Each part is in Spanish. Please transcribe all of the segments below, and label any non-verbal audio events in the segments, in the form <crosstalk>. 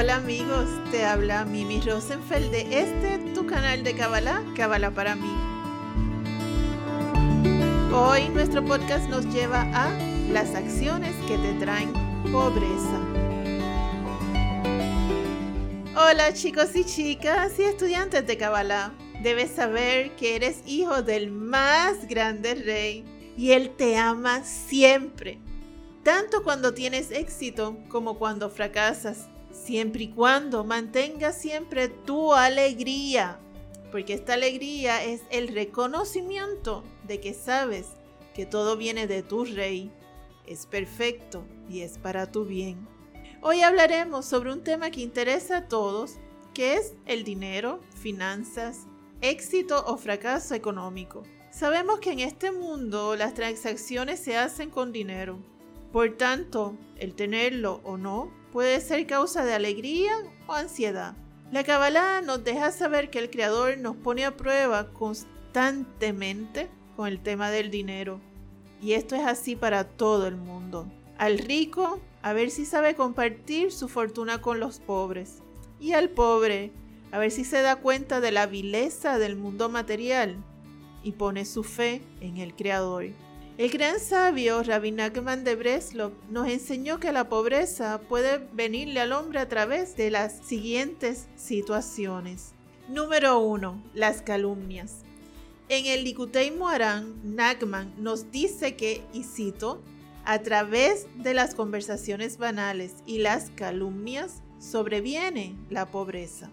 Hola amigos, te habla Mimi Rosenfeld de este tu canal de Kabbalah, Kabbalah para mí. Hoy nuestro podcast nos lleva a las acciones que te traen pobreza. Hola chicos y chicas y estudiantes de Kabbalah. Debes saber que eres hijo del más grande rey y él te ama siempre, tanto cuando tienes éxito como cuando fracasas siempre y cuando mantengas siempre tu alegría, porque esta alegría es el reconocimiento de que sabes que todo viene de tu rey, es perfecto y es para tu bien. Hoy hablaremos sobre un tema que interesa a todos, que es el dinero, finanzas, éxito o fracaso económico. Sabemos que en este mundo las transacciones se hacen con dinero. Por tanto, el tenerlo o no puede ser causa de alegría o ansiedad. La Kabbalah nos deja saber que el Creador nos pone a prueba constantemente con el tema del dinero. Y esto es así para todo el mundo. Al rico, a ver si sabe compartir su fortuna con los pobres. Y al pobre, a ver si se da cuenta de la vileza del mundo material y pone su fe en el Creador. El gran sabio Rabbi Nachman de Breslov nos enseñó que la pobreza puede venirle al hombre a través de las siguientes situaciones. Número 1. Las calumnias. En el Likutei Moharan, Nachman nos dice que, y cito, a través de las conversaciones banales y las calumnias sobreviene la pobreza.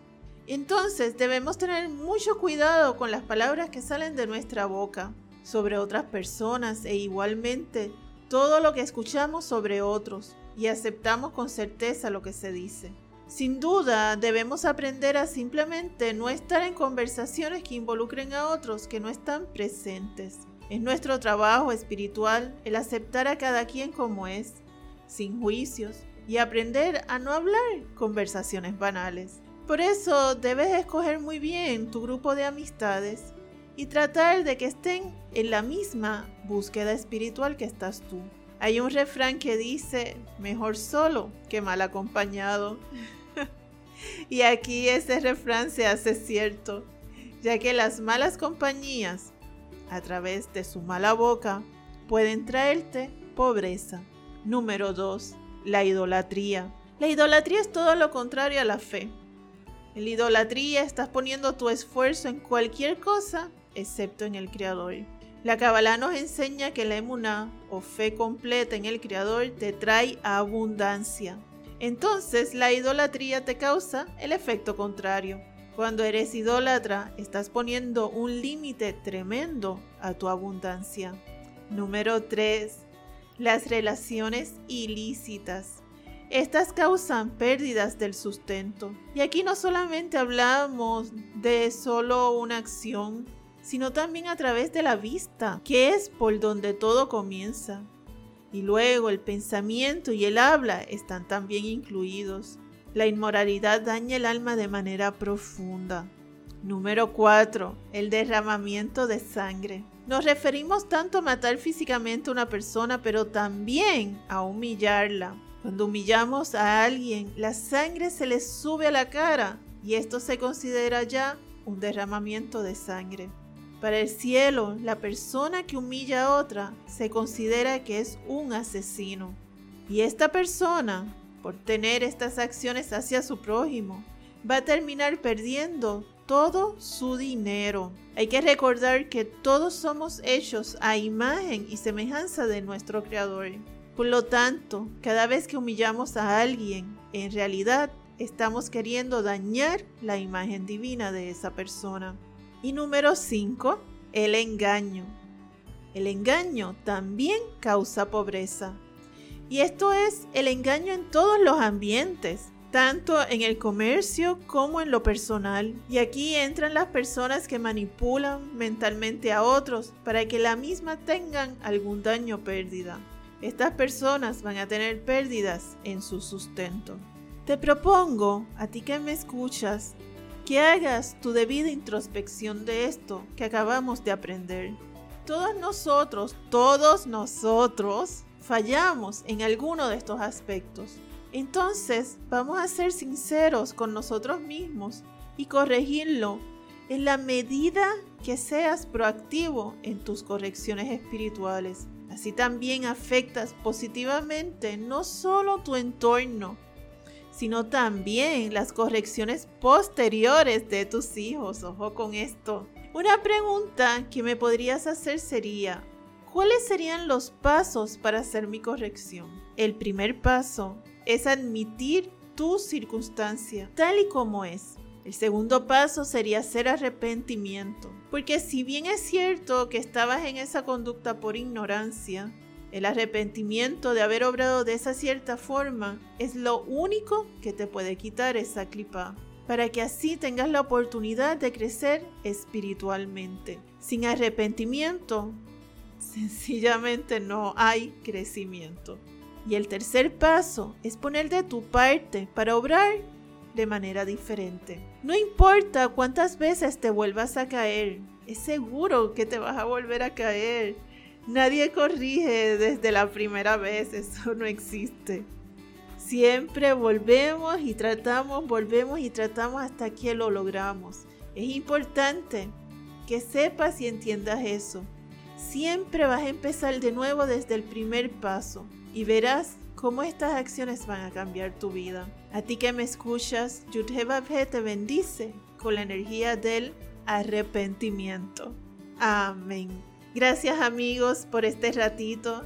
Entonces debemos tener mucho cuidado con las palabras que salen de nuestra boca sobre otras personas e igualmente todo lo que escuchamos sobre otros y aceptamos con certeza lo que se dice. Sin duda, debemos aprender a simplemente no estar en conversaciones que involucren a otros que no están presentes. Es nuestro trabajo espiritual el aceptar a cada quien como es, sin juicios, y aprender a no hablar conversaciones banales. Por eso debes escoger muy bien tu grupo de amistades y tratar de que estén en la misma búsqueda espiritual que estás tú. Hay un refrán que dice, mejor solo que mal acompañado. <laughs> y aquí ese refrán se hace cierto, ya que las malas compañías, a través de su mala boca, pueden traerte pobreza. Número 2. La idolatría. La idolatría es todo lo contrario a la fe. En la idolatría estás poniendo tu esfuerzo en cualquier cosa excepto en el Creador. La Kabbalah nos enseña que la emuna o fe completa en el Creador te trae abundancia. Entonces la idolatría te causa el efecto contrario. Cuando eres idólatra, estás poniendo un límite tremendo a tu abundancia. Número 3. Las relaciones ilícitas. Estas causan pérdidas del sustento. Y aquí no solamente hablamos de solo una acción sino también a través de la vista, que es por donde todo comienza. Y luego el pensamiento y el habla están también incluidos. La inmoralidad daña el alma de manera profunda. Número 4. El derramamiento de sangre. Nos referimos tanto a matar físicamente a una persona, pero también a humillarla. Cuando humillamos a alguien, la sangre se le sube a la cara y esto se considera ya un derramamiento de sangre. Para el cielo, la persona que humilla a otra se considera que es un asesino. Y esta persona, por tener estas acciones hacia su prójimo, va a terminar perdiendo todo su dinero. Hay que recordar que todos somos hechos a imagen y semejanza de nuestro Creador. Por lo tanto, cada vez que humillamos a alguien, en realidad estamos queriendo dañar la imagen divina de esa persona. Y número 5, el engaño. El engaño también causa pobreza. Y esto es el engaño en todos los ambientes, tanto en el comercio como en lo personal. Y aquí entran las personas que manipulan mentalmente a otros para que la misma tengan algún daño o pérdida. Estas personas van a tener pérdidas en su sustento. Te propongo, a ti que me escuchas, que hagas tu debida introspección de esto que acabamos de aprender. Todos nosotros, todos nosotros fallamos en alguno de estos aspectos. Entonces vamos a ser sinceros con nosotros mismos y corregirlo en la medida que seas proactivo en tus correcciones espirituales. Así también afectas positivamente no solo tu entorno, sino también las correcciones posteriores de tus hijos. Ojo con esto. Una pregunta que me podrías hacer sería, ¿cuáles serían los pasos para hacer mi corrección? El primer paso es admitir tu circunstancia tal y como es. El segundo paso sería hacer arrepentimiento, porque si bien es cierto que estabas en esa conducta por ignorancia, el arrepentimiento de haber obrado de esa cierta forma es lo único que te puede quitar esa clipa, para que así tengas la oportunidad de crecer espiritualmente. Sin arrepentimiento, sencillamente no hay crecimiento. Y el tercer paso es poner de tu parte para obrar de manera diferente. No importa cuántas veces te vuelvas a caer, es seguro que te vas a volver a caer. Nadie corrige desde la primera vez, eso no existe. Siempre volvemos y tratamos, volvemos y tratamos hasta que lo logramos. Es importante que sepas y entiendas eso. Siempre vas a empezar de nuevo desde el primer paso y verás cómo estas acciones van a cambiar tu vida. A ti que me escuchas, Yudhebabhe te bendice con la energía del arrepentimiento. Amén. Gracias amigos por este ratito.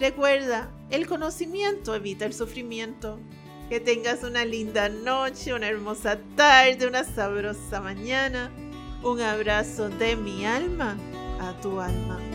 Recuerda, el conocimiento evita el sufrimiento. Que tengas una linda noche, una hermosa tarde, una sabrosa mañana. Un abrazo de mi alma a tu alma.